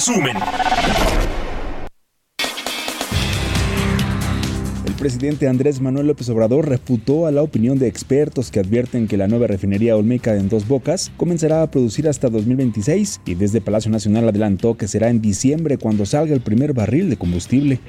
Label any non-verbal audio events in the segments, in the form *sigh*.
Resumen. El presidente Andrés Manuel López Obrador refutó a la opinión de expertos que advierten que la nueva refinería Olmeca en Dos Bocas comenzará a producir hasta 2026 y desde Palacio Nacional adelantó que será en diciembre cuando salga el primer barril de combustible.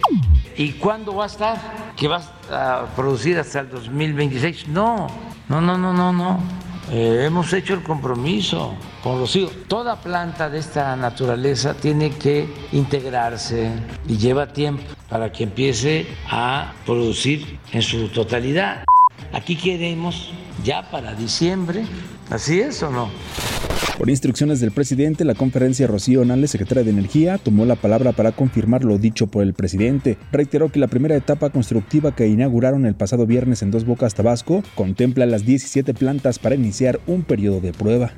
¿Y cuándo va a estar? ¿Que va a producir hasta el 2026? No, no, no, no, no, no. Eh, hemos hecho el compromiso con los hijos. Toda planta de esta naturaleza tiene que integrarse y lleva tiempo para que empiece a producir en su totalidad. Aquí queremos ya para diciembre, ¿así es o no? Por instrucciones del presidente, la conferencia Rocío Nales, secretaria de Energía, tomó la palabra para confirmar lo dicho por el presidente. Reiteró que la primera etapa constructiva que inauguraron el pasado viernes en Dos Bocas, Tabasco, contempla las 17 plantas para iniciar un periodo de prueba.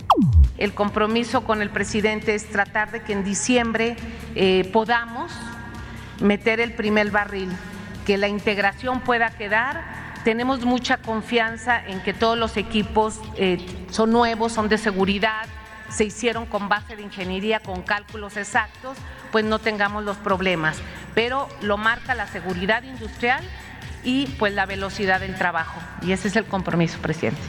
El compromiso con el presidente es tratar de que en diciembre eh, podamos meter el primer barril, que la integración pueda quedar tenemos mucha confianza en que todos los equipos eh, son nuevos, son de seguridad, se hicieron con base de ingeniería, con cálculos exactos, pues no tengamos los problemas. Pero lo marca la seguridad industrial y pues la velocidad del trabajo. Y ese es el compromiso, presidente.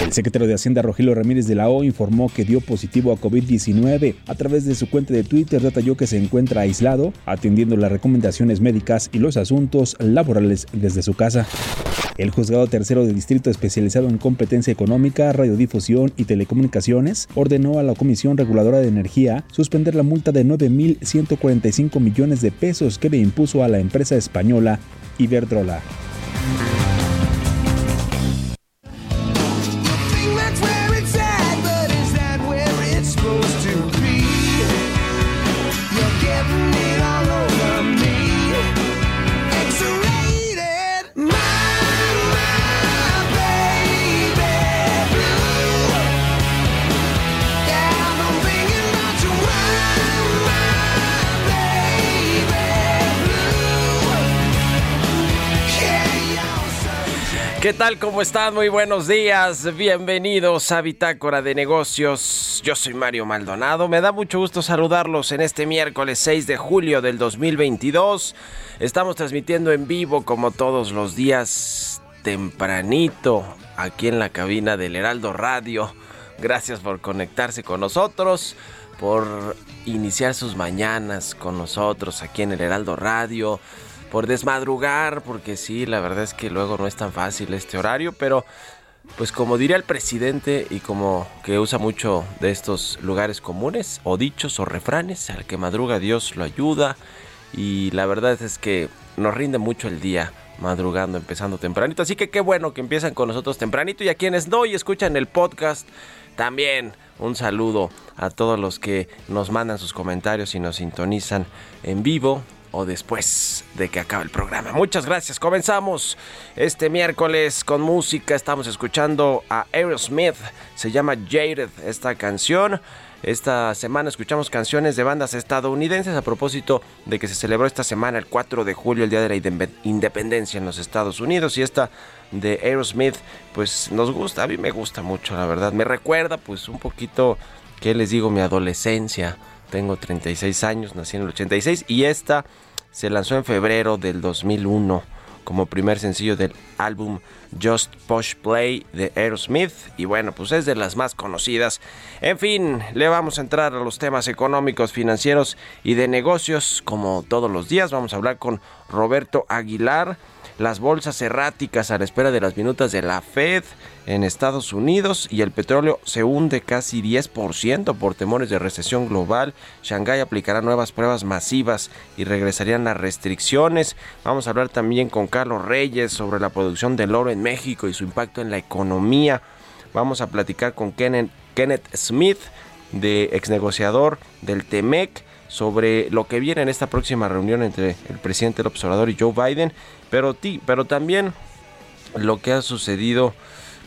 El secretario de Hacienda Rogelio Ramírez de la O informó que dio positivo a COVID-19. A través de su cuenta de Twitter detalló que se encuentra aislado, atendiendo las recomendaciones médicas y los asuntos laborales desde su casa. El juzgado tercero de distrito especializado en competencia económica, radiodifusión y telecomunicaciones ordenó a la Comisión Reguladora de Energía suspender la multa de 9.145 millones de pesos que le impuso a la empresa española Iberdrola. ¿Qué tal? ¿Cómo están? Muy buenos días. Bienvenidos a Bitácora de Negocios. Yo soy Mario Maldonado. Me da mucho gusto saludarlos en este miércoles 6 de julio del 2022. Estamos transmitiendo en vivo como todos los días tempranito aquí en la cabina del Heraldo Radio. Gracias por conectarse con nosotros, por iniciar sus mañanas con nosotros aquí en el Heraldo Radio por desmadrugar, porque sí, la verdad es que luego no es tan fácil este horario, pero pues como diría el presidente y como que usa mucho de estos lugares comunes o dichos o refranes, al que madruga Dios lo ayuda y la verdad es que nos rinde mucho el día madrugando, empezando tempranito, así que qué bueno que empiezan con nosotros tempranito y a quienes no y escuchan el podcast también un saludo a todos los que nos mandan sus comentarios y nos sintonizan en vivo o después de que acabe el programa. Muchas gracias. Comenzamos este miércoles con música. Estamos escuchando a Aerosmith. Se llama Jaded esta canción. Esta semana escuchamos canciones de bandas estadounidenses a propósito de que se celebró esta semana el 4 de julio, el Día de la Independencia en los Estados Unidos. Y esta de Aerosmith, pues nos gusta, a mí me gusta mucho, la verdad. Me recuerda pues un poquito, ¿qué les digo? Mi adolescencia tengo 36 años, nací en el 86 y esta se lanzó en febrero del 2001 como primer sencillo del álbum Just Push Play de Aerosmith y bueno, pues es de las más conocidas. En fin, le vamos a entrar a los temas económicos, financieros y de negocios como todos los días. Vamos a hablar con Roberto Aguilar las bolsas erráticas a la espera de las minutas de la Fed en Estados Unidos y el petróleo se hunde casi 10% por temores de recesión global. Shanghái aplicará nuevas pruebas masivas y regresarían las restricciones. Vamos a hablar también con Carlos Reyes sobre la producción del oro en México y su impacto en la economía. Vamos a platicar con Kenneth, Smith, de ex negociador del TEMEC sobre lo que viene en esta próxima reunión entre el presidente del observador y Joe Biden, pero, pero también lo que ha sucedido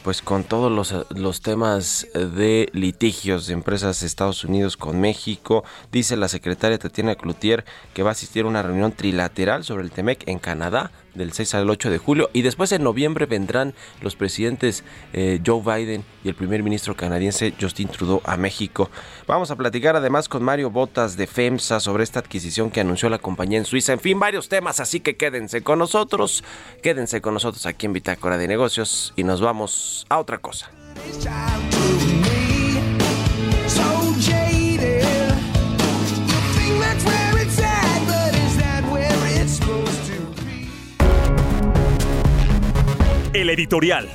pues con todos los, los, temas de litigios de empresas de Estados Unidos con México. Dice la secretaria Tatiana Cloutier que va a asistir a una reunión trilateral sobre el TEMEC en Canadá del 6 al 8 de julio y después en noviembre vendrán los presidentes eh, Joe Biden y el primer ministro canadiense Justin Trudeau a México. Vamos a platicar además con Mario Botas de FEMSA sobre esta adquisición que anunció la compañía en Suiza. En fin, varios temas, así que quédense con nosotros, quédense con nosotros aquí en Bitácora de Negocios y nos vamos a otra cosa. El editorial.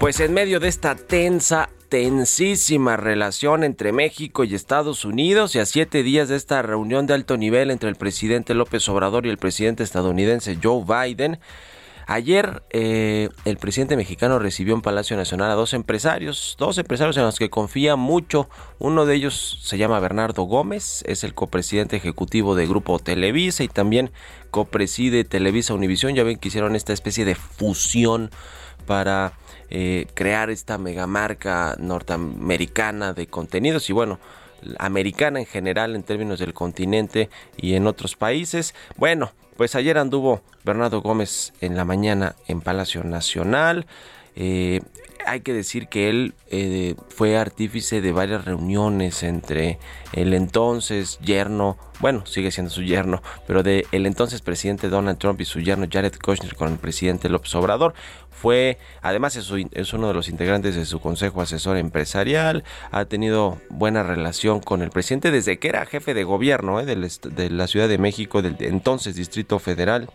Pues en medio de esta tensa, tensísima relación entre México y Estados Unidos y a siete días de esta reunión de alto nivel entre el presidente López Obrador y el presidente estadounidense Joe Biden, Ayer eh, el presidente mexicano recibió en Palacio Nacional a dos empresarios, dos empresarios en los que confía mucho. Uno de ellos se llama Bernardo Gómez, es el copresidente ejecutivo de Grupo Televisa y también copreside Televisa Univisión. Ya ven que hicieron esta especie de fusión para eh, crear esta megamarca norteamericana de contenidos y bueno, americana en general en términos del continente y en otros países. Bueno, pues ayer anduvo Bernardo Gómez en la mañana en Palacio Nacional. Eh, hay que decir que él eh, fue artífice de varias reuniones entre el entonces yerno, bueno, sigue siendo su yerno, pero de el entonces presidente Donald Trump y su yerno Jared Kushner con el presidente López Obrador. Fue, además es, uno de los integrantes de su consejo asesor empresarial, ha tenido buena relación con el presidente desde que era jefe de gobierno eh, de la Ciudad de México, del entonces Distrito Federal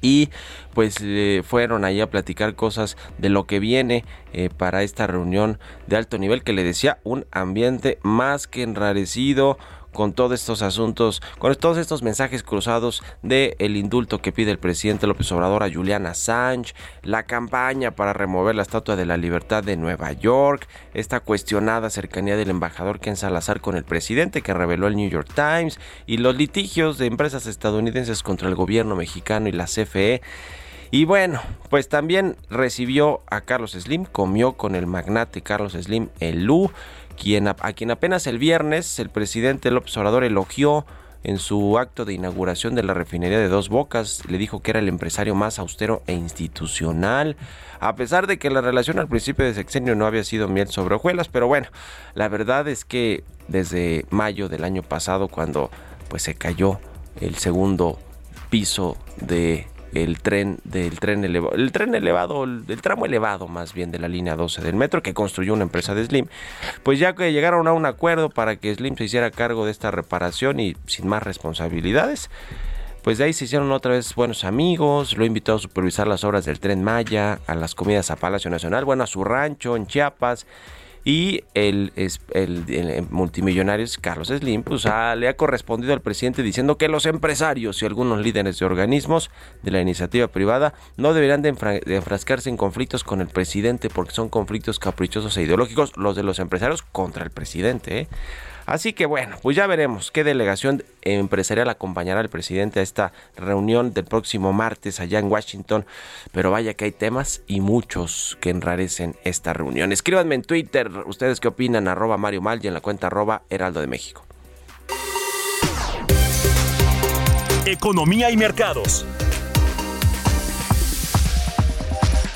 y pues fueron ahí a platicar cosas de lo que viene eh, para esta reunión de alto nivel que le decía un ambiente más que enrarecido con todos estos asuntos, con todos estos mensajes cruzados de el indulto que pide el presidente López Obrador a Juliana Assange, la campaña para remover la Estatua de la Libertad de Nueva York, esta cuestionada cercanía del embajador Ken Salazar con el presidente que reveló el New York Times y los litigios de empresas estadounidenses contra el gobierno mexicano y la CFE. Y bueno, pues también recibió a Carlos Slim, comió con el magnate Carlos Slim el Lu, a, quien apenas el viernes el presidente López Obrador elogió en su acto de inauguración de la refinería de Dos Bocas. Le dijo que era el empresario más austero e institucional, a pesar de que la relación al principio de sexenio no había sido miel sobre hojuelas, pero bueno, la verdad es que desde mayo del año pasado, cuando pues se cayó el segundo piso de el tren del tren elevado, el tren elevado, el, tramo elevado más bien de la línea 12 del metro que construyó una empresa de Slim, pues ya que llegaron a un acuerdo para que Slim se hiciera cargo de esta reparación y sin más responsabilidades, pues de ahí se hicieron otra vez buenos amigos, lo invitó a supervisar las obras del tren Maya, a las comidas a Palacio Nacional, bueno, a su rancho en Chiapas y el, el, multimillonario Carlos Slim pues, le ha correspondido al presidente diciendo que los empresarios y algunos líderes de organismos de la iniciativa privada no deberían de, enfrascarse en conflictos con el presidente porque son conflictos caprichosos e ideológicos los de los empresarios contra el presidente. ¿eh? Así que bueno, pues ya veremos qué delegación empresarial acompañará al presidente a esta reunión del próximo martes allá en Washington. Pero vaya que hay temas y muchos que enrarecen esta reunión. Escríbanme en Twitter, ustedes qué opinan, arroba Mario Mal y en la cuenta arroba Heraldo de México. Economía y mercados.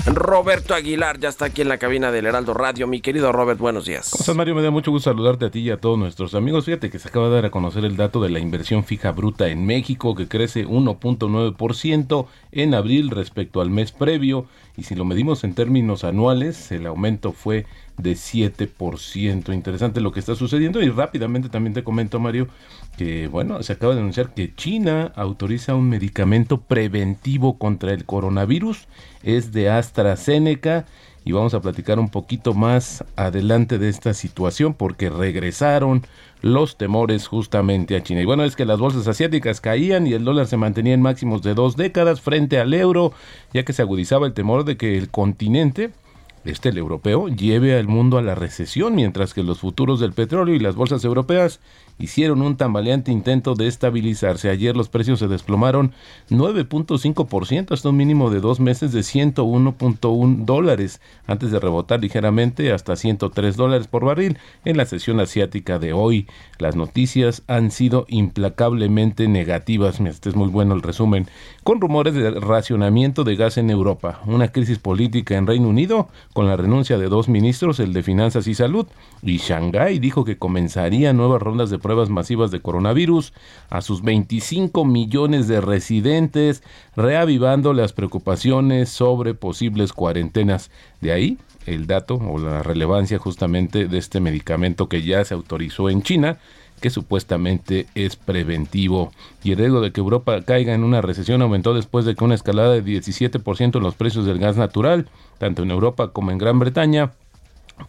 Roberto Aguilar ya está aquí en la cabina del Heraldo Radio. Mi querido Robert, buenos días. ¿Cómo estás, Mario? Me da mucho gusto saludarte a ti y a todos nuestros amigos. Fíjate que se acaba de dar a conocer el dato de la inversión fija bruta en México, que crece 1.9% en abril respecto al mes previo. Y si lo medimos en términos anuales, el aumento fue de 7%. Interesante lo que está sucediendo. Y rápidamente también te comento, Mario, que bueno, se acaba de anunciar que China autoriza un medicamento preventivo contra el coronavirus. Es de AstraZeneca. Y vamos a platicar un poquito más adelante de esta situación porque regresaron los temores justamente a China. Y bueno, es que las bolsas asiáticas caían y el dólar se mantenía en máximos de dos décadas frente al euro, ya que se agudizaba el temor de que el continente este el europeo lleve al mundo a la recesión, mientras que los futuros del petróleo y las bolsas europeas hicieron un tambaleante intento de estabilizarse. Ayer los precios se desplomaron 9.5% hasta un mínimo de dos meses de 101.1 dólares, antes de rebotar ligeramente hasta 103 dólares por barril en la sesión asiática de hoy. Las noticias han sido implacablemente negativas. Este es muy bueno el resumen. Con rumores de racionamiento de gas en Europa, una crisis política en Reino Unido, con la renuncia de dos ministros, el de Finanzas y Salud, y Shanghái dijo que comenzaría nuevas rondas de pruebas masivas de coronavirus a sus 25 millones de residentes, reavivando las preocupaciones sobre posibles cuarentenas. De ahí el dato o la relevancia justamente de este medicamento que ya se autorizó en China que supuestamente es preventivo. Y el riesgo de que Europa caiga en una recesión aumentó después de que una escalada de 17% en los precios del gas natural, tanto en Europa como en Gran Bretaña,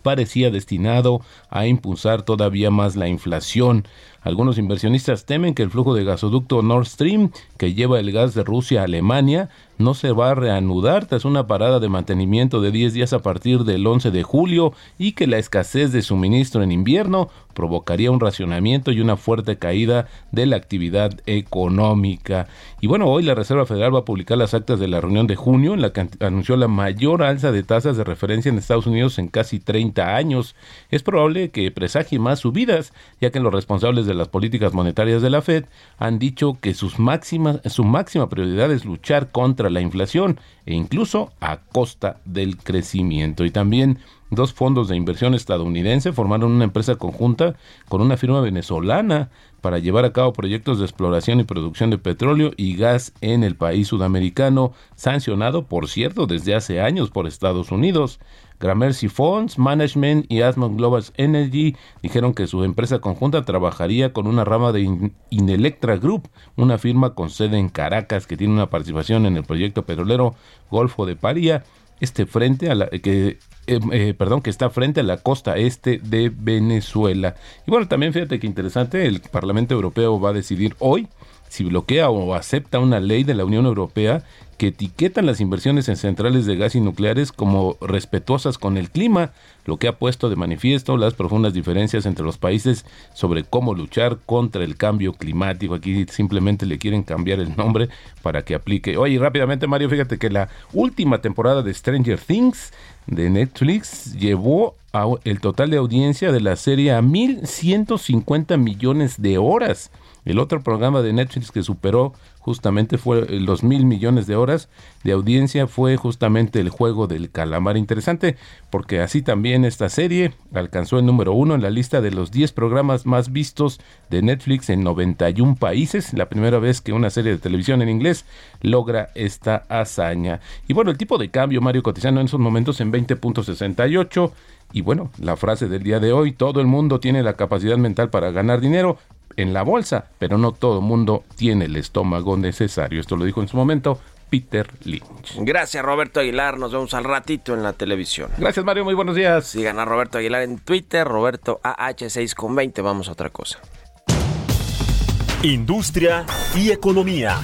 parecía destinado a impulsar todavía más la inflación. Algunos inversionistas temen que el flujo de gasoducto Nord Stream, que lleva el gas de Rusia a Alemania, no se va a reanudar tras una parada de mantenimiento de 10 días a partir del 11 de julio y que la escasez de suministro en invierno provocaría un racionamiento y una fuerte caída de la actividad económica. Y bueno, hoy la Reserva Federal va a publicar las actas de la reunión de junio en la que anunció la mayor alza de tasas de referencia en Estados Unidos en casi 30 años. Es probable que presagie más subidas, ya que los responsables de las políticas monetarias de la Fed han dicho que sus máximas, su máxima prioridad es luchar contra la inflación e incluso a costa del crecimiento. Y también dos fondos de inversión estadounidense formaron una empresa conjunta con una firma venezolana para llevar a cabo proyectos de exploración y producción de petróleo y gas en el país sudamericano, sancionado, por cierto, desde hace años por Estados Unidos. Gramercy Funds Management y Asmon Global Energy dijeron que su empresa conjunta trabajaría con una rama de Inelectra Group, una firma con sede en Caracas que tiene una participación en el proyecto petrolero Golfo de Paria, este frente a la que eh, eh, perdón, que está frente a la costa este de Venezuela. Y bueno, también fíjate que interesante, el Parlamento Europeo va a decidir hoy si bloquea o acepta una ley de la Unión Europea que etiquetan las inversiones en centrales de gas y nucleares como respetuosas con el clima, lo que ha puesto de manifiesto las profundas diferencias entre los países sobre cómo luchar contra el cambio climático. Aquí simplemente le quieren cambiar el nombre para que aplique. Oye, rápidamente Mario, fíjate que la última temporada de Stranger Things de Netflix llevó a el total de audiencia de la serie a 1.150 millones de horas. El otro programa de Netflix que superó justamente fue los mil millones de horas de audiencia fue justamente el juego del calamar. Interesante porque así también esta serie alcanzó el número uno en la lista de los 10 programas más vistos de Netflix en 91 países. La primera vez que una serie de televisión en inglés logra esta hazaña. Y bueno, el tipo de cambio, Mario Cotizano, en esos momentos en 20.68. Y bueno, la frase del día de hoy, todo el mundo tiene la capacidad mental para ganar dinero, en la bolsa, pero no todo el mundo tiene el estómago necesario. Esto lo dijo en su momento Peter Lynch. Gracias Roberto Aguilar, nos vemos al ratito en la televisión. Gracias Mario, muy buenos días. Sigan a Roberto Aguilar en Twitter, Roberto AH6 con 20, vamos a otra cosa. Industria y economía.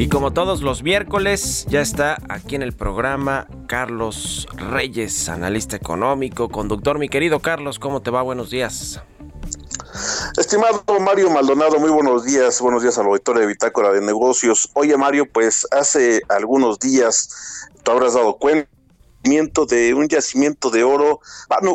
Y como todos los miércoles, ya está aquí en el programa Carlos Reyes, analista económico, conductor. Mi querido Carlos, ¿cómo te va? Buenos días. Estimado Mario Maldonado, muy buenos días. Buenos días al auditorio de Bitácora de Negocios. Oye, Mario, pues hace algunos días, tú habrás dado cuenta de un yacimiento de oro,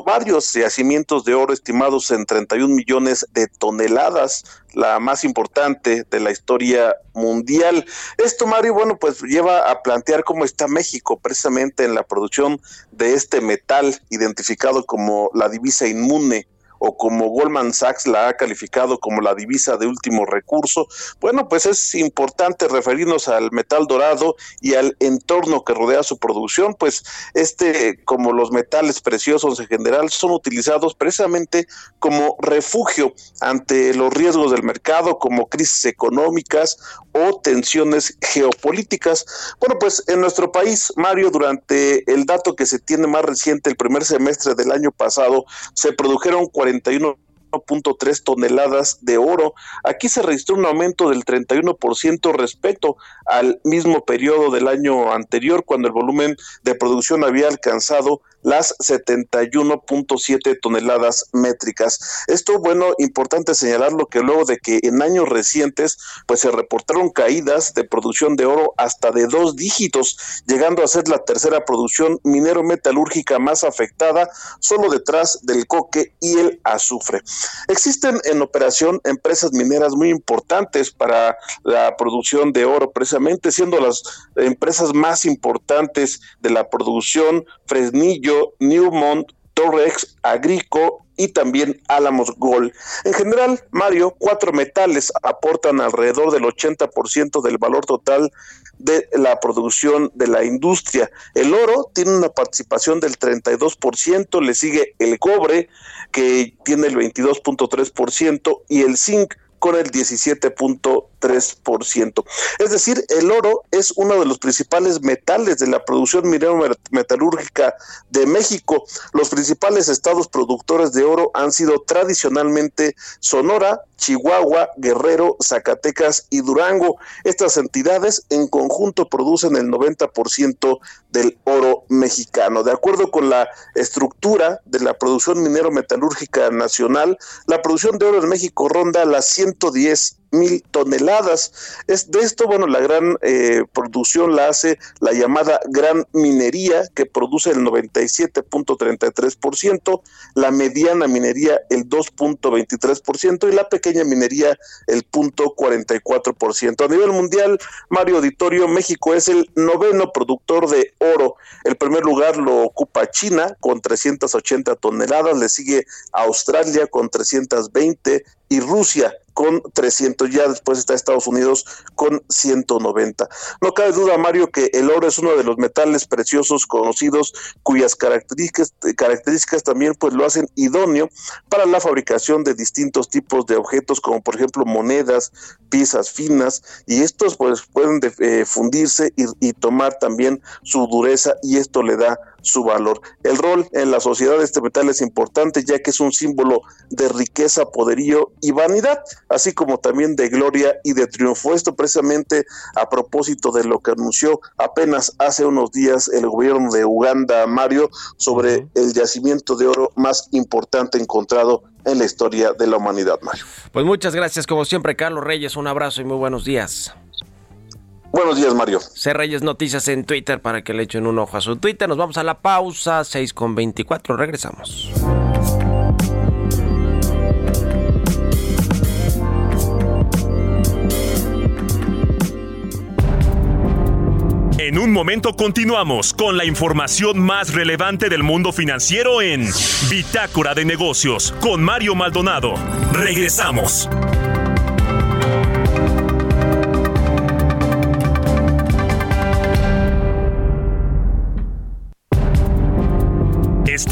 varios yacimientos de oro estimados en 31 millones de toneladas, la más importante de la historia mundial. Esto, Mario, bueno, pues lleva a plantear cómo está México precisamente en la producción de este metal identificado como la divisa inmune o como Goldman Sachs la ha calificado como la divisa de último recurso, bueno, pues es importante referirnos al metal dorado y al entorno que rodea su producción, pues este, como los metales preciosos en general, son utilizados precisamente como refugio ante los riesgos del mercado, como crisis económicas o tensiones geopolíticas. Bueno, pues en nuestro país, Mario, durante el dato que se tiene más reciente, el primer semestre del año pasado, se produjeron 71 41.3 toneladas de oro. Aquí se registró un aumento del 31% respecto al mismo periodo del año anterior, cuando el volumen de producción había alcanzado las 71.7 toneladas métricas. Esto, bueno, importante señalarlo que luego de que en años recientes, pues se reportaron caídas de producción de oro hasta de dos dígitos, llegando a ser la tercera producción minero metalúrgica más afectada, solo detrás del coque y el azufre. Existen en operación empresas mineras muy importantes para la producción de oro, precisamente siendo las empresas más importantes de la producción Fresnillo, Newmont, Torrex, Agrico y también Álamos Gold. En general, Mario, cuatro metales aportan alrededor del 80% del valor total de la producción de la industria. El oro tiene una participación del 32%, le sigue el cobre, que tiene el 22.3%, y el zinc con el 17.3%. Es decir, el oro es uno de los principales metales de la producción minero metalúrgica de México. Los principales estados productores de oro han sido tradicionalmente Sonora, Chihuahua, Guerrero, Zacatecas y Durango. Estas entidades en conjunto producen el 90% del oro mexicano. De acuerdo con la estructura de la producción minero metalúrgica nacional, la producción de oro en México ronda las 110 mil toneladas. Es de esto, bueno, la gran eh, producción la hace la llamada gran minería, que produce el 97.33%, la mediana minería el 2.23% y la pequeña minería el 0.44%. A nivel mundial, Mario Auditorio, México es el noveno productor de oro. El primer lugar lo ocupa China con 380 toneladas, le sigue Australia con 320 y Rusia con 300, ya después está Estados Unidos con 190. No cabe duda, Mario, que el oro es uno de los metales preciosos conocidos cuyas características, características también pues lo hacen idóneo para la fabricación de distintos tipos de objetos, como por ejemplo monedas, piezas finas, y estos pues pueden eh, fundirse y, y tomar también su dureza y esto le da su valor. El rol en la sociedad de este metal es importante ya que es un símbolo de riqueza, poderío y vanidad, así como también de gloria y de triunfo. Esto precisamente a propósito de lo que anunció apenas hace unos días el gobierno de Uganda, Mario, sobre el yacimiento de oro más importante encontrado en la historia de la humanidad, Mario. Pues muchas gracias, como siempre, Carlos Reyes. Un abrazo y muy buenos días. Buenos días, Mario. C. Reyes Noticias en Twitter para que le echen un ojo a su Twitter. Nos vamos a la pausa, 6 con 24. Regresamos. En un momento continuamos con la información más relevante del mundo financiero en Bitácora de Negocios con Mario Maldonado. Regresamos.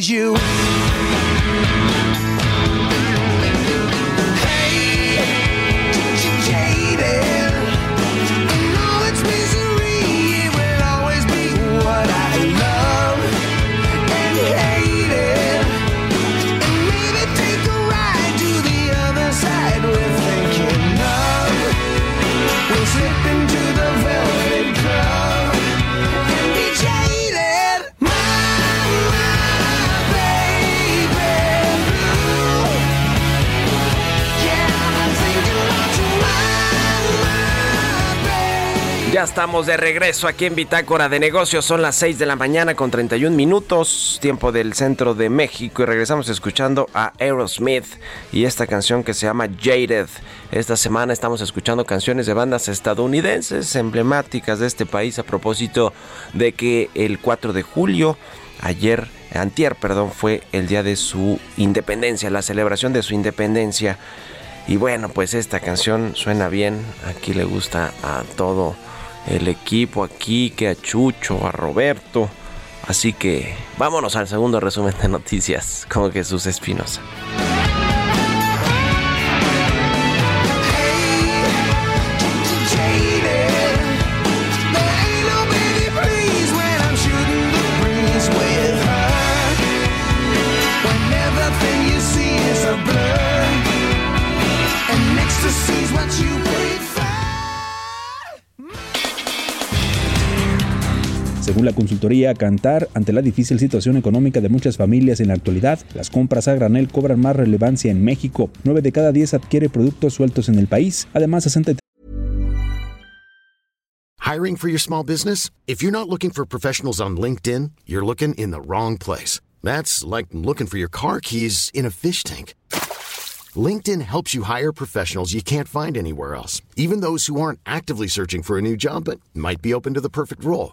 Jaded you. Ya estamos de regreso aquí en Bitácora de Negocios. Son las 6 de la mañana con 31 minutos, tiempo del centro de México. Y regresamos escuchando a Aerosmith y esta canción que se llama Jaded. Esta semana estamos escuchando canciones de bandas estadounidenses emblemáticas de este país a propósito de que el 4 de julio, ayer, antier, perdón, fue el día de su independencia, la celebración de su independencia. Y bueno, pues esta canción suena bien, aquí le gusta a todo el equipo aquí, que a Chucho, a Roberto. Así que vámonos al segundo resumen de noticias con Jesús Espinosa. Según la consultoría Cantar, ante la difícil situación económica de muchas familias en la actualidad, las compras a granel cobran más relevancia en México. 9 de cada 10 adquiere productos sueltos en el país. Además, 60 Hiring for your small business? If you're not looking for professionals on LinkedIn, you're looking in the wrong place. That's like looking for your car keys in a fish tank. LinkedIn helps you hire professionals you can't find anywhere else, even those who aren't actively searching for a new job but might be open to the perfect role.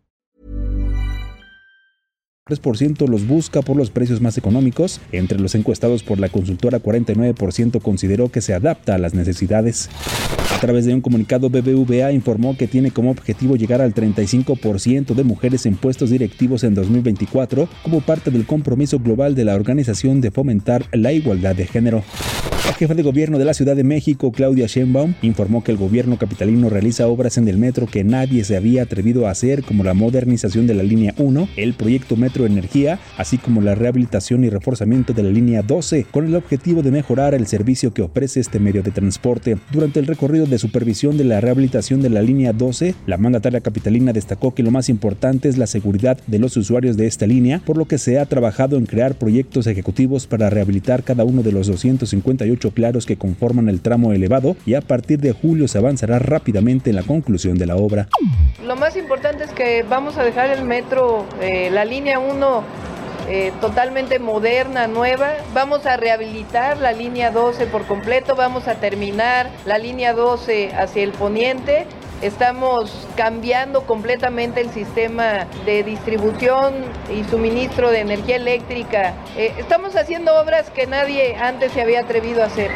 3% los busca por los precios más económicos. Entre los encuestados por la consultora, 49% consideró que se adapta a las necesidades. A través de un comunicado, BBVA informó que tiene como objetivo llegar al 35% de mujeres en puestos directivos en 2024 como parte del compromiso global de la organización de fomentar la igualdad de género. La jefa de gobierno de la Ciudad de México, Claudia Sheinbaum, informó que el gobierno capitalino realiza obras en el metro que nadie se había atrevido a hacer, como la modernización de la línea 1, el proyecto Metro Energía, así como la rehabilitación y reforzamiento de la línea 12, con el objetivo de mejorar el servicio que ofrece este medio de transporte. Durante el recorrido de supervisión de la rehabilitación de la línea 12, la mandataria capitalina destacó que lo más importante es la seguridad de los usuarios de esta línea, por lo que se ha trabajado en crear proyectos ejecutivos para rehabilitar cada uno de los 258 siendo claros que conforman el tramo elevado y a partir de julio se avanzará rápidamente en la conclusión de la obra. Lo más importante es que vamos a dejar el metro, eh, la línea 1 eh, totalmente moderna, nueva. Vamos a rehabilitar la línea 12 por completo, vamos a terminar la línea 12 hacia el poniente. Estamos cambiando completamente el sistema de distribución y suministro de energía eléctrica. Eh, estamos haciendo obras que nadie antes se había atrevido a hacer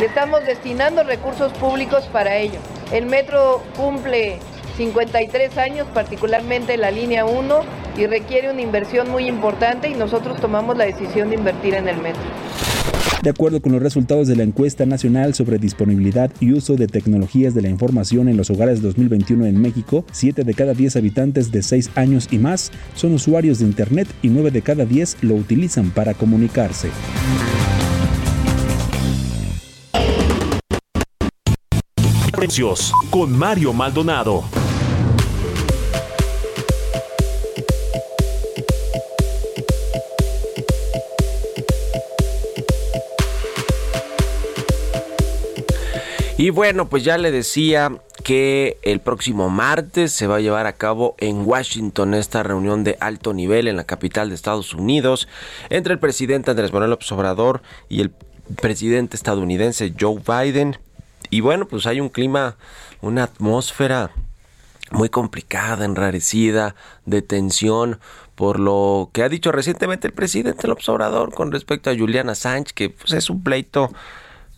y estamos destinando recursos públicos para ello. El metro cumple 53 años, particularmente la línea 1, y requiere una inversión muy importante y nosotros tomamos la decisión de invertir en el metro. De acuerdo con los resultados de la encuesta nacional sobre disponibilidad y uso de tecnologías de la información en los hogares 2021 en México, 7 de cada 10 habitantes de 6 años y más son usuarios de Internet y 9 de cada 10 lo utilizan para comunicarse. con Mario Maldonado. Y bueno, pues ya le decía que el próximo martes se va a llevar a cabo en Washington esta reunión de alto nivel en la capital de Estados Unidos entre el presidente Andrés Manuel López Obrador y el presidente estadounidense Joe Biden. Y bueno, pues hay un clima, una atmósfera muy complicada, enrarecida, de tensión, por lo que ha dicho recientemente el presidente López Obrador con respecto a Juliana Sánchez, que pues, es un pleito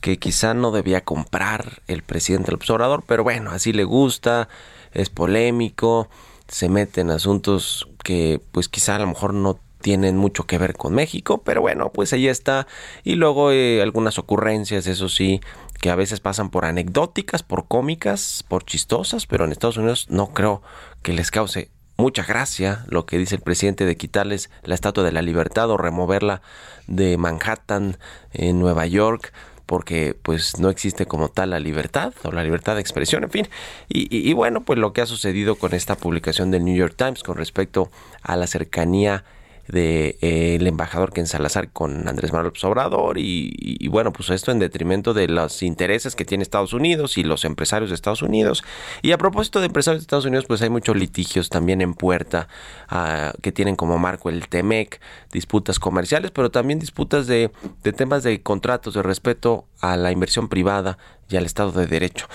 que quizá no debía comprar el presidente del observador, pero bueno, así le gusta, es polémico, se mete en asuntos que pues quizá a lo mejor no tienen mucho que ver con México, pero bueno, pues ahí está. Y luego eh, algunas ocurrencias, eso sí, que a veces pasan por anecdóticas, por cómicas, por chistosas, pero en Estados Unidos no creo que les cause mucha gracia lo que dice el presidente de quitarles la Estatua de la Libertad o removerla de Manhattan en Nueva York porque pues no existe como tal la libertad o la libertad de expresión, en fin. Y, bueno, pues lo que ha sucedido con esta publicación del New York Times con respecto a la cercanía del de, eh, embajador Ken Salazar con Andrés Manuel Obrador y, bueno, pues esto en detrimento de los intereses que tiene Estados Unidos y los empresarios de Estados Unidos. Y a propósito de empresarios de Estados Unidos, pues hay muchos litigios también en puerta ah, que tienen como marco el TEMEC, disputas comerciales, pero también disputas de, de temas de contratos, de respeto a la inversión privada y al Estado de Derecho.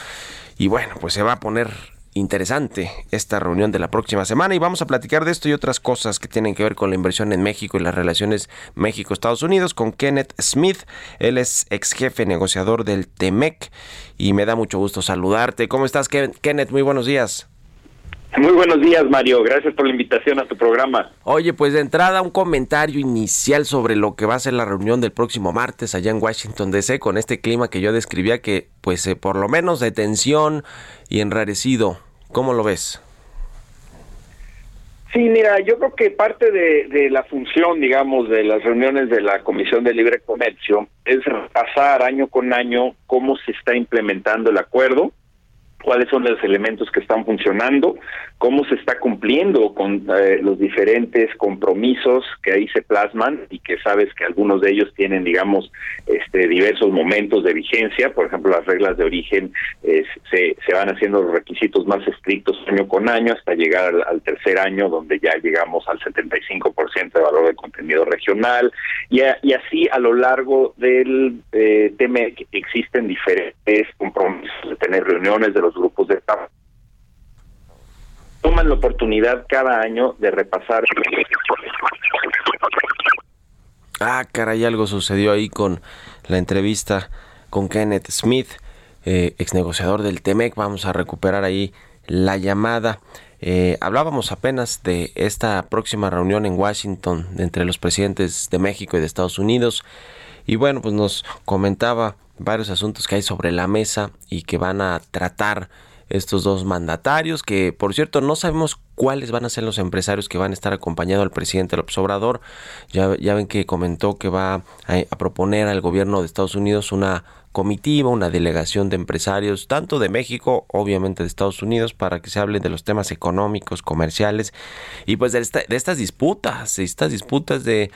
Y bueno, pues se va a poner interesante esta reunión de la próxima semana y vamos a platicar de esto y otras cosas que tienen que ver con la inversión en México y las relaciones México-Estados Unidos con Kenneth Smith. Él es ex jefe negociador del TEMEC y me da mucho gusto saludarte. ¿Cómo estás, Kenneth? Muy buenos días. Muy buenos días, Mario. Gracias por la invitación a tu programa. Oye, pues de entrada un comentario inicial sobre lo que va a ser la reunión del próximo martes allá en Washington DC con este clima que yo describía que pues eh, por lo menos de tensión y enrarecido. ¿Cómo lo ves? Sí, mira, yo creo que parte de, la función, digamos, de las reuniones de la Comisión de Libre Comercio es repasar año con año cómo se está implementando el acuerdo, cuáles son los elementos que están funcionando, cómo se está cumpliendo con eh, los diferentes compromisos que ahí se plasman y que sabes que algunos de ellos tienen, digamos, este diversos momentos de vigencia, por ejemplo, las reglas de origen se, se van haciendo los requisitos más estrictos año con año hasta llegar al, tercer año donde ya llegamos al 75% de valor de contenido regional. Y, y así a lo largo del eh, tema existen diferentes compromisos de tener reuniones de los grupos de trabajo toman la oportunidad cada año de repasar. Ah, caray, algo sucedió ahí con la entrevista con Kenneth Smith, eh, ex negociador del TEMEC. Vamos a recuperar ahí la llamada. Eh, hablábamos apenas de esta próxima reunión en Washington entre los presidentes de México y de Estados Unidos. Y bueno, pues nos comentaba varios asuntos que hay sobre la mesa y que van a tratar estos dos mandatarios, que por cierto no sabemos cuáles van a ser los empresarios que van a estar acompañando al presidente López Obrador. Ya, ya ven que comentó que va a, proponer al gobierno de Estados Unidos una comitiva, una delegación de empresarios, tanto de México, obviamente de Estados Unidos, para que se hable de los temas económicos, comerciales y pues de, estas disputas, estas disputas de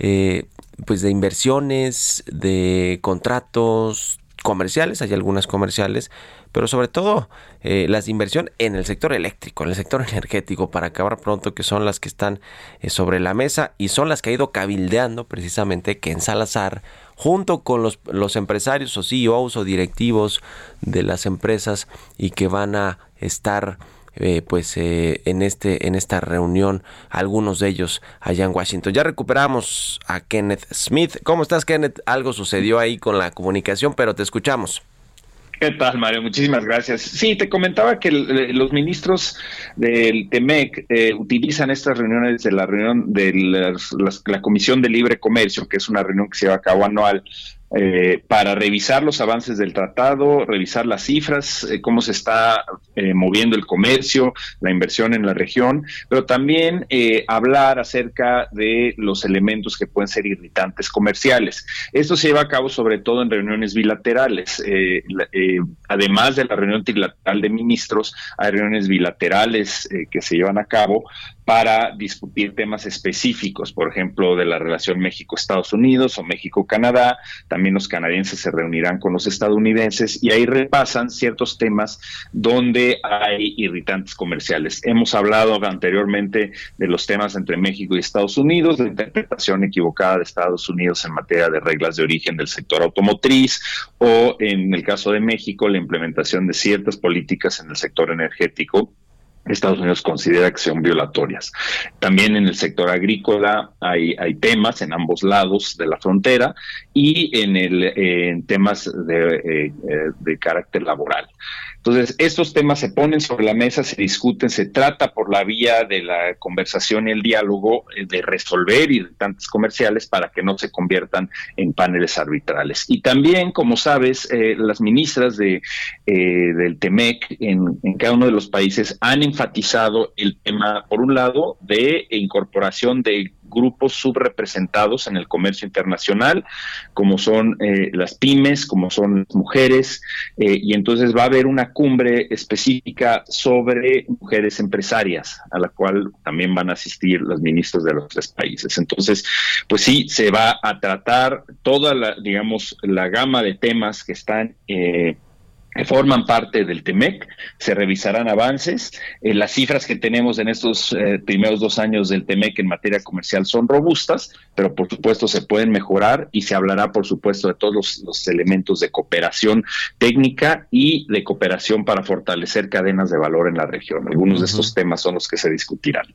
eh, pues de inversiones, de contratos comerciales, hay algunas comerciales, pero sobre todo eh, las de inversión en el sector eléctrico, en el sector *laughs* energético, para acabar pronto, que son las que están eh, sobre la mesa y son las que ha ido cabildeando precisamente que en Salazar, junto con los, los empresarios o CEOs o directivos de las empresas y que van a estar eh, pues eh, en este en esta reunión algunos de ellos allá en Washington ya recuperamos a Kenneth Smith cómo estás Kenneth algo sucedió ahí con la comunicación pero te escuchamos ¿Qué tal, Mario? Muchísimas gracias. Sí, te comentaba que los ministros del TEMEC eh, utilizan estas reuniones de la reunión de la Comisión de Libre Comercio, que es una reunión que se lleva a cabo anual eh, para revisar los avances del tratado, revisar las cifras, eh, cómo se está eh, moviendo el comercio, la inversión en la región, pero también hablar acerca de los elementos que pueden ser irritantes comerciales. Esto se lleva a cabo sobre todo en reuniones bilaterales. además de la reunión trilateral de ministros, hay reuniones bilaterales que se llevan a cabo para discutir temas específicos, por ejemplo, de la relación México-Estados Unidos o México-Canadá. También los canadienses se reunirán con los estadounidenses y ahí repasan ciertos temas donde hay irritantes comerciales. Hemos hablado anteriormente de los temas entre México y Estados Unidos, de interpretación equivocada de Estados Unidos en materia de reglas de origen del sector automotriz o, en el caso de México, la implementación de ciertas políticas en el sector energético Estados Unidos considera que son violatorias. También en el sector agrícola hay, temas en ambos lados de la frontera y en, el, en temas de, eh, eh, de carácter laboral. Entonces, estos temas se ponen sobre la mesa, se discuten, se trata por la vía de la conversación y el diálogo eh, de resolver irritantes comerciales para que no se conviertan en paneles arbitrales. Y también, como sabes, eh, las ministras de, eh, del TEMEC en, en cada uno de los países han enfatizado el tema, por un lado, de incorporación de grupos subrepresentados en el comercio internacional, como son eh, las pymes, como son las mujeres, eh, y entonces va a haber una cumbre específica sobre mujeres empresarias, a la cual también van a asistir los ministros de los tres países. Entonces, pues sí, se va a tratar toda la, digamos, la gama de temas que están eh, que forman parte del TEMEC, se revisarán avances. Eh, las cifras que tenemos en estos eh, primeros dos años del TEMEC en materia comercial son robustas, pero por supuesto se pueden mejorar y se hablará por supuesto de todos los, elementos de cooperación técnica y de cooperación para fortalecer cadenas de valor en la región. Algunos de estos temas son los que se discutirán.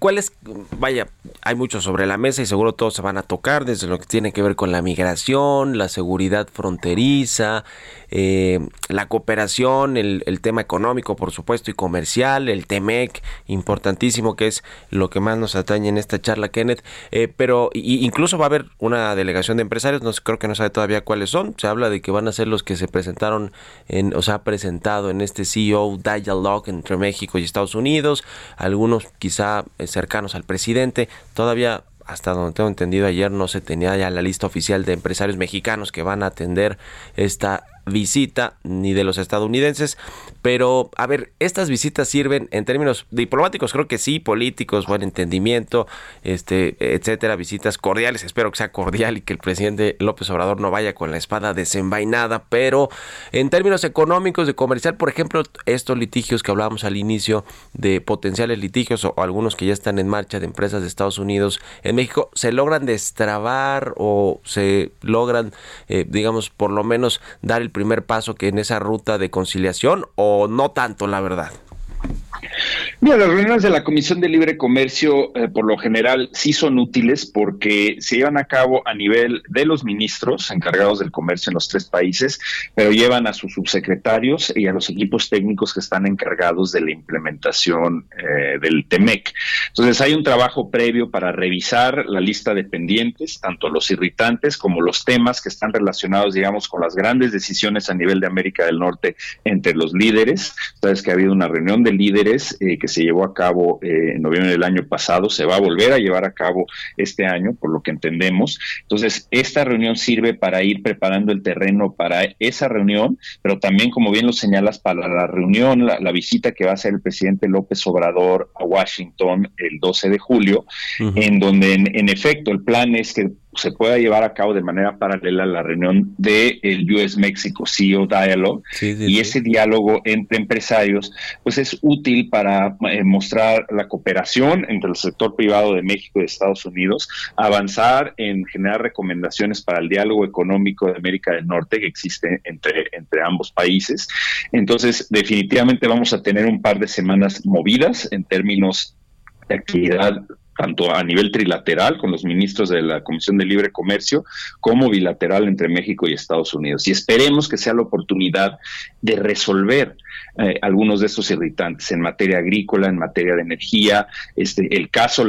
¿Cuál es? Vaya, hay mucho sobre la mesa y seguro todos se van a tocar, desde lo que tiene que ver con la migración, la seguridad fronteriza, eh, la cooperación, el, tema económico, por supuesto, y comercial, el TEMEC, importantísimo, que es lo que más nos atañe en esta charla, Kenneth. Eh, pero incluso va a haber una delegación de empresarios, no creo que no sabe todavía cuáles son. Se habla de que van a ser los que se presentaron, en, o se ha presentado en este CEO Dialogue entre México y Estados Unidos, algunos quizá eh, cercanos al presidente. Todavía hasta donde tengo entendido ayer no se tenía ya la lista oficial de empresarios mexicanos que van a atender esta visita ni de los estadounidenses. Pero, a ver, estas visitas sirven en términos diplomáticos, creo que sí, políticos, buen entendimiento, este, etcétera, visitas cordiales, espero que sea cordial y que el presidente López Obrador no vaya con la espada desenvainada, pero en términos económicos, de comercial, por ejemplo, estos litigios que hablábamos al inicio de potenciales litigios o, algunos que ya están en marcha de empresas de Estados Unidos en México, ¿se logran destrabar o se logran, eh, digamos, por lo menos dar el primer paso que en esa ruta de conciliación o no tanto, la verdad? Mira, las reuniones de la Comisión de Libre Comercio eh, por lo general sí son útiles porque se llevan a cabo a nivel de los ministros encargados del comercio en los tres países, pero llevan a sus subsecretarios y a los equipos técnicos que están encargados de la implementación eh, del TEMEC. Entonces hay un trabajo previo para revisar la lista de pendientes, tanto los irritantes como los temas que están relacionados, digamos, con las grandes decisiones a nivel de América del Norte entre los líderes. Sabes que ha habido una reunión de líderes eh, que se llevó a cabo eh, en noviembre del año pasado, se va a volver a llevar a cabo este año, por lo que entendemos. Entonces, esta reunión sirve para ir preparando el terreno para esa reunión, pero también, como bien lo señalas, para la reunión, la, visita que va a hacer el presidente López Obrador a Washington el 12 de julio, en donde en efecto el plan es que se pueda llevar a cabo de manera paralela a la reunión del el US Mexico CEO Dialogue y ese diálogo entre empresarios pues es útil para eh, mostrar la cooperación entre el sector privado de México y de Estados Unidos, avanzar en generar recomendaciones para el diálogo económico de América del Norte que existe entre, entre ambos países. Entonces, definitivamente vamos a tener un par de semanas movidas en términos de actividad tanto a nivel trilateral con los ministros de la Comisión de Libre Comercio como bilateral entre México y Estados Unidos. Y esperemos que sea la oportunidad de resolver eh, algunos de estos irritantes en materia agrícola, en materia de energía, este, el caso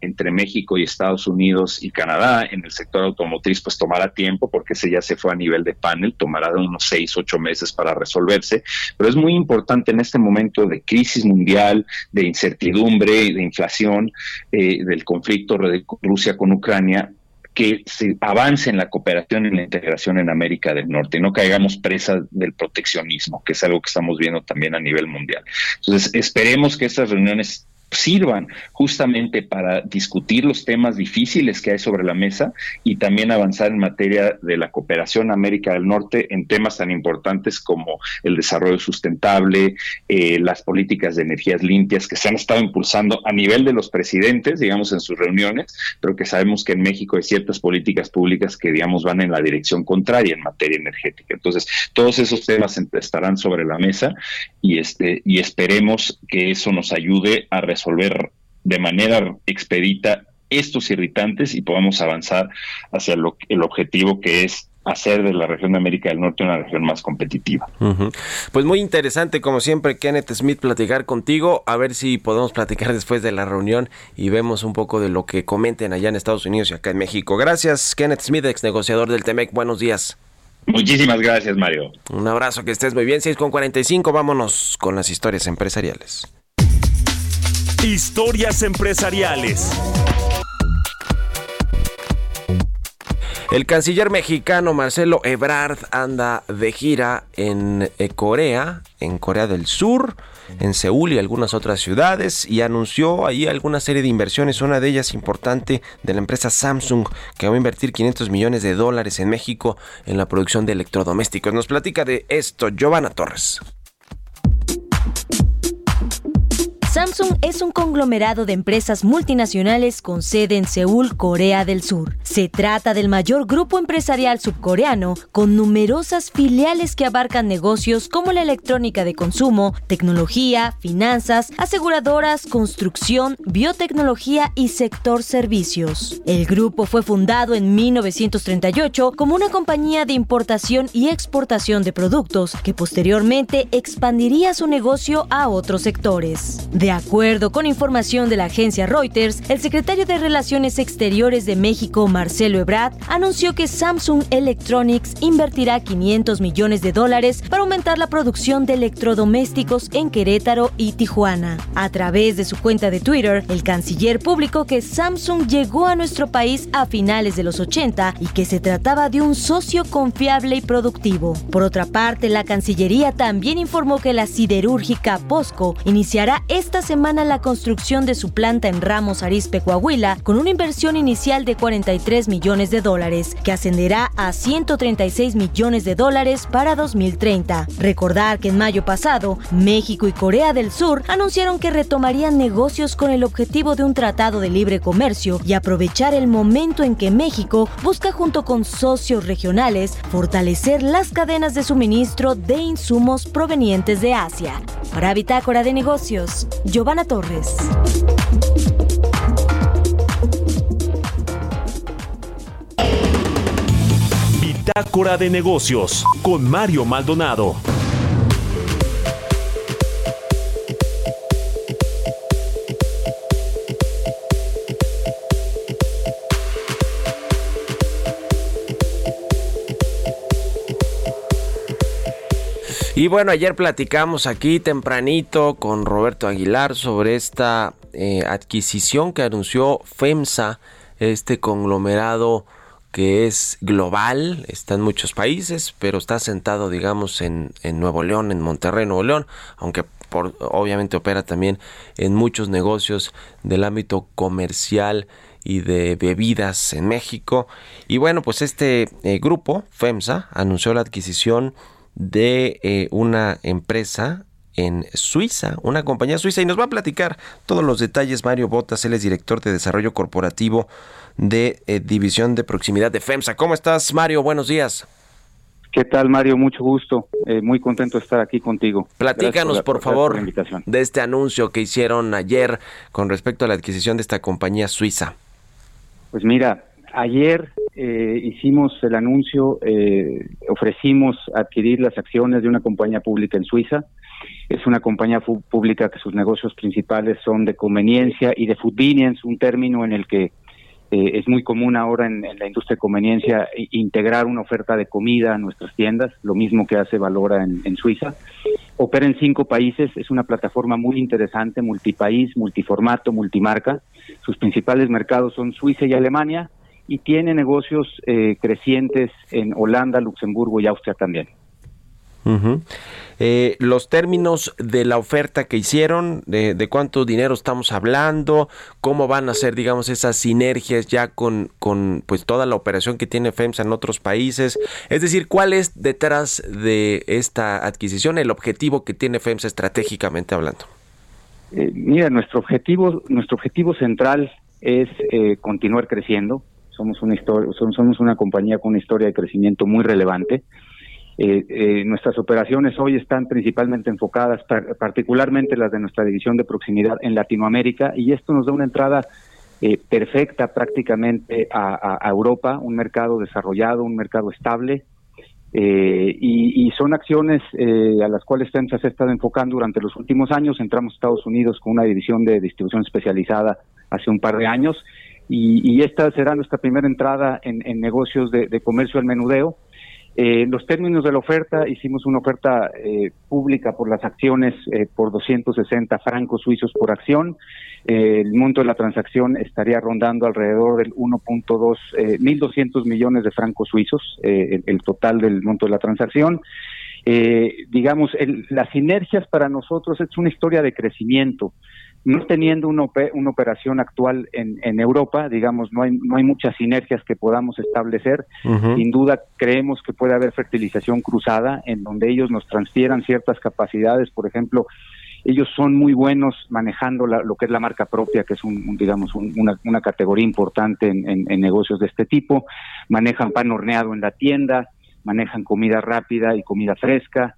entre México y Estados Unidos y Canadá en el sector automotriz, pues tomará tiempo porque ese ya se fue a nivel de panel, tomará unos seis, ocho meses para resolverse, pero es muy importante en este momento de crisis mundial, de incertidumbre, de inflación, eh, del conflicto Rusia con Ucrania, que se avance en la cooperación y la integración en América del Norte no caigamos presa del proteccionismo, que es algo que estamos viendo también a nivel mundial. Entonces, esperemos que estas reuniones sirvan justamente para discutir los temas difíciles que hay sobre la mesa y también avanzar en materia de la cooperación América del Norte en temas tan importantes como el desarrollo sustentable, eh, las políticas de energías limpias que se han estado impulsando a nivel de los presidentes, digamos, en sus reuniones, pero que sabemos que en México hay ciertas políticas públicas que, digamos, van en la dirección contraria en materia energética. Entonces, todos esos temas estarán sobre la mesa y, este, y esperemos que eso nos ayude a resolver resolver de manera expedita estos irritantes y podamos avanzar hacia lo, el objetivo que es hacer de la región de América del Norte una región más competitiva. Pues muy interesante, como siempre, Kenneth Smith, platicar contigo, a ver si podemos platicar después de la reunión y vemos un poco de lo que comenten allá en Estados Unidos y acá en México. Gracias, Kenneth Smith, ex negociador del TEMEC. Buenos días. Muchísimas gracias, Mario. Un abrazo, que estés muy bien. 6 con 45, vámonos con las historias empresariales. Historias empresariales. El canciller mexicano Marcelo Ebrard anda de gira en eh, Corea, en Corea del Sur, en Seúl y algunas otras ciudades y anunció ahí alguna serie de inversiones, una de ellas importante de la empresa Samsung que va a invertir 500 millones de dólares en México en la producción de electrodomésticos. Nos platica de esto Giovanna Torres. Samsung es un conglomerado de empresas multinacionales con sede en Seúl, Corea del Sur. Se trata del mayor grupo empresarial subcoreano con numerosas filiales que abarcan negocios como la electrónica de consumo, tecnología, finanzas, aseguradoras, construcción, biotecnología y sector servicios. El grupo fue fundado en 1938 como una compañía de importación y exportación de productos que posteriormente expandiría su negocio a otros sectores. Acuerdo con información de la agencia Reuters, el secretario de Relaciones Exteriores de México, Marcelo Ebrard, anunció que Samsung Electronics invertirá 500 millones de dólares para aumentar la producción de electrodomésticos en Querétaro y Tijuana. A través de su cuenta de Twitter, el canciller publicó que Samsung llegó a nuestro país a finales de los 80 y que se trataba de un socio confiable y productivo. Por otra parte, la Cancillería también informó que la siderúrgica POSCO iniciará este esta semana la construcción de su planta en Ramos Arizpe, Coahuila, con una inversión inicial de 43 millones de dólares, que ascenderá a 136 millones de dólares para 2030. Recordar que en mayo pasado, México y Corea del Sur anunciaron que retomarían negocios con el objetivo de un tratado de libre comercio y aprovechar el momento en que México busca junto con socios regionales fortalecer las cadenas de suministro de insumos provenientes de Asia. Para Bitácora de Negocios, Giovanna Torres. Bitácora de negocios con Mario Maldonado. Y bueno, ayer platicamos aquí tempranito con Roberto Aguilar sobre esta eh, adquisición que anunció FEMSA, este conglomerado que es global, está en muchos países, pero está sentado, digamos, en, Nuevo León, en Monterrey, Nuevo León, aunque obviamente opera también en muchos negocios del ámbito comercial y de bebidas en México. Y bueno, pues este eh, grupo, FEMSA, anunció la adquisición de eh, una empresa en Suiza, una compañía suiza, y nos va a platicar todos los detalles Mario Botas, él es director de desarrollo corporativo de eh, División de Proximidad de FEMSA. ¿Cómo estás, Mario? Buenos días. ¿Qué tal, Mario? Mucho gusto. Eh, muy contento de estar aquí contigo. Platícanos, por, favor, de este anuncio que hicieron ayer con respecto a la adquisición de esta compañía suiza. Pues mira, ayer eh, hicimos el anuncio, eh, ofrecimos adquirir las acciones de una compañía pública en Suiza. Es una compañía pública que sus negocios principales son de conveniencia y de convenience, un término en el que eh, es muy común ahora en, la industria de conveniencia integrar una oferta de comida a nuestras tiendas, lo mismo que hace Valora en, en Suiza. Opera en cinco países, es una plataforma muy interesante, multipaís, multiformato, multimarca. Sus principales mercados son Suiza y Alemania y tiene negocios eh, crecientes en Holanda, Luxemburgo y Austria también. Eh, los términos de la oferta que hicieron, de, cuánto dinero estamos hablando, cómo van a ser, digamos, esas sinergias ya con, con pues toda la operación que tiene FEMSA en otros países. Es decir, ¿cuál es detrás de esta adquisición el objetivo que tiene FEMSA estratégicamente hablando? Eh, mira, nuestro objetivo, nuestro objetivo central es eh, continuar creciendo. Somos una historia, somos una compañía con una historia de crecimiento muy relevante. Eh, eh, nuestras operaciones hoy están principalmente enfocadas, particularmente las de nuestra división de proximidad en Latinoamérica, y esto nos da una entrada eh, perfecta prácticamente a, Europa, un mercado desarrollado, un mercado estable, y, son acciones a las cuales FEMSA se ha estado enfocando durante los últimos años. Entramos a Estados Unidos con una división de distribución especializada hace un par de años, y, esta será nuestra primera entrada en, negocios de, comercio al menudeo. Eh, los términos de la oferta, hicimos una oferta eh, pública por las acciones eh, por 260 francos suizos por acción. Eh, el monto de la transacción estaría rondando alrededor del 1.2, 1.200 millones de francos suizos, el, el, total del monto de la transacción. digamos, el, las sinergias para nosotros es una historia de crecimiento no teniendo una, una operación actual en, en, Europa, digamos, no hay, no hay muchas sinergias que podamos establecer. Sin duda, creemos que puede haber fertilización cruzada en donde ellos nos transfieran ciertas capacidades. Por ejemplo, ellos son muy buenos manejando lo que es la marca propia, que es, un, digamos, una, una, categoría importante en, en negocios de este tipo. Manejan pan horneado en la tienda, manejan comida rápida y comida fresca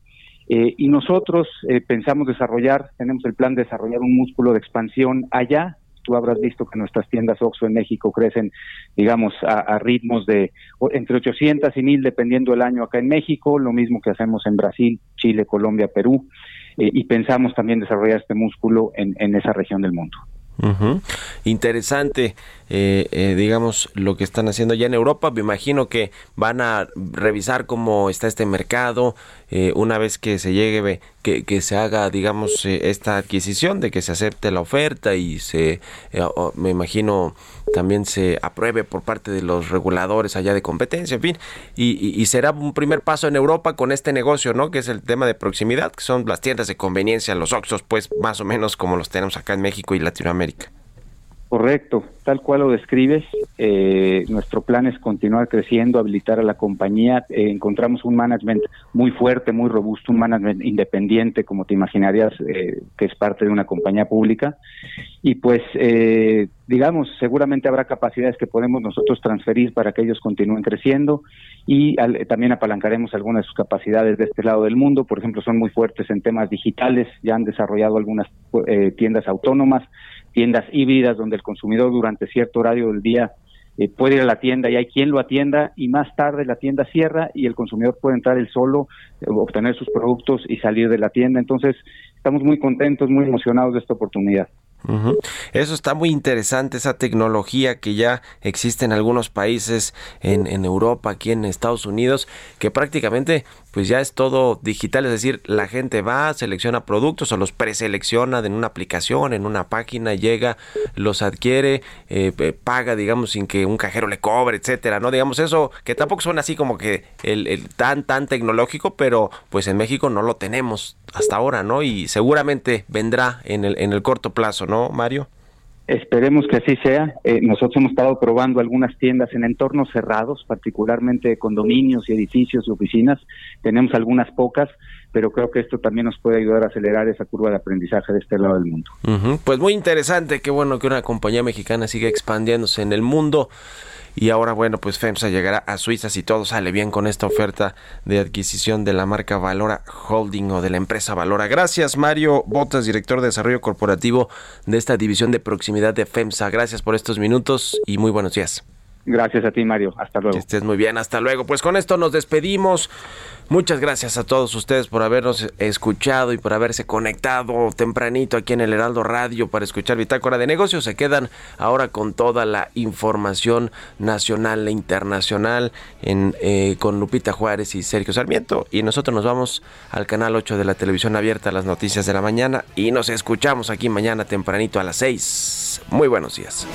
eh, y nosotros eh, pensamos desarrollar, tenemos el plan de desarrollar un músculo de expansión allá. Tú habrás visto que nuestras tiendas OXXO en México crecen, digamos, a, ritmos de entre 800 y 1000 dependiendo del año acá en México, lo mismo que hacemos en Brasil, Chile, Colombia, Perú, eh, y pensamos también desarrollar este músculo en, en esa región del mundo. Interesante, eh, eh, digamos, lo que están haciendo ya en Europa. Me imagino que van a revisar cómo está este mercado eh, una vez que se llegue, que, que se haga, digamos, esta adquisición, de que se acepte la oferta y se, me imagino, también se apruebe por parte de los reguladores allá de competencia, en fin. Y, y, será un primer paso en Europa con este negocio, ¿no? Que es el tema de proximidad, que son las tiendas de conveniencia, los Oxos, pues más o menos como los tenemos acá en México y Latinoamérica. Correcto, tal cual lo describes. Eh, nuestro plan es continuar creciendo, habilitar a la compañía. Eh, encontramos un management muy fuerte, muy robusto, un management independiente, como te imaginarías, eh, que es parte de una compañía pública. Y pues, digamos, seguramente habrá capacidades que podemos nosotros transferir para que ellos continúen creciendo y también apalancaremos algunas de sus capacidades de este lado del mundo. Por ejemplo, son muy fuertes en temas digitales, ya han desarrollado algunas tiendas autónomas tiendas híbridas donde el consumidor durante cierto horario del día eh, puede ir a la tienda y hay quien lo atienda y más tarde la tienda cierra y el consumidor puede entrar él solo, eh, obtener sus productos y salir de la tienda. Entonces, estamos muy contentos, muy emocionados de esta oportunidad. Eso está muy interesante, esa tecnología que ya existe en algunos países en, en, Europa, aquí en Estados Unidos, que prácticamente pues ya es todo digital, es decir, la gente va, selecciona productos o los preselecciona en una aplicación, en una página, llega, los adquiere, eh, paga, digamos, sin que un cajero le cobre, etcétera, ¿no? Digamos eso, que tampoco suena así como que el, el tan, tan tecnológico, pero pues en México no lo tenemos hasta ahora, ¿no? Y seguramente vendrá en el, en el corto plazo, ¿no, Mario? Esperemos que así sea. Eh, nosotros hemos estado probando algunas tiendas en entornos cerrados, particularmente condominios y edificios y oficinas. Tenemos algunas pocas, pero creo que esto también nos puede ayudar a acelerar esa curva de aprendizaje de este lado del mundo. Pues muy interesante, qué bueno que una compañía mexicana siga expandiéndose en el mundo. Y ahora, bueno, pues FEMSA llegará a Suiza si todo sale bien con esta oferta de adquisición de la marca Valora Holding o de la empresa Valora. Gracias, Mario Botas, director de desarrollo corporativo de esta división de proximidad de FEMSA. Gracias por estos minutos y muy buenos días. Gracias a ti, Mario. Hasta luego. Estés muy bien. Hasta luego. Pues con esto nos despedimos. Muchas gracias a todos ustedes por habernos escuchado y por haberse conectado tempranito aquí en el Heraldo Radio para escuchar Bitácora de Negocios. Se quedan ahora con toda la información nacional e internacional eh, con Lupita Juárez y Sergio Sarmiento. Y nosotros nos vamos al canal 8 de la televisión abierta las noticias de la mañana y nos escuchamos aquí mañana tempranito a las 6. Muy buenos días.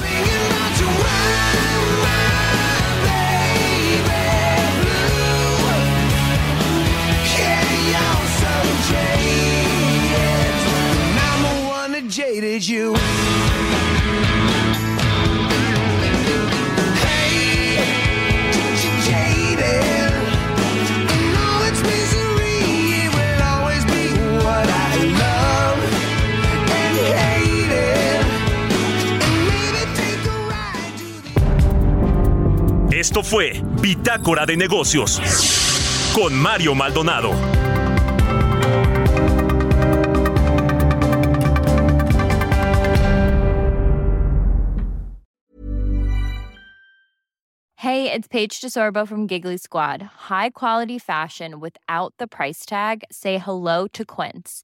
Esto fue Bitácora de Negocios con Mario Maldonado. Hey, it's Paige DeSorbo from Giggly Squad. High quality fashion without the price tag. Say hello to Quince.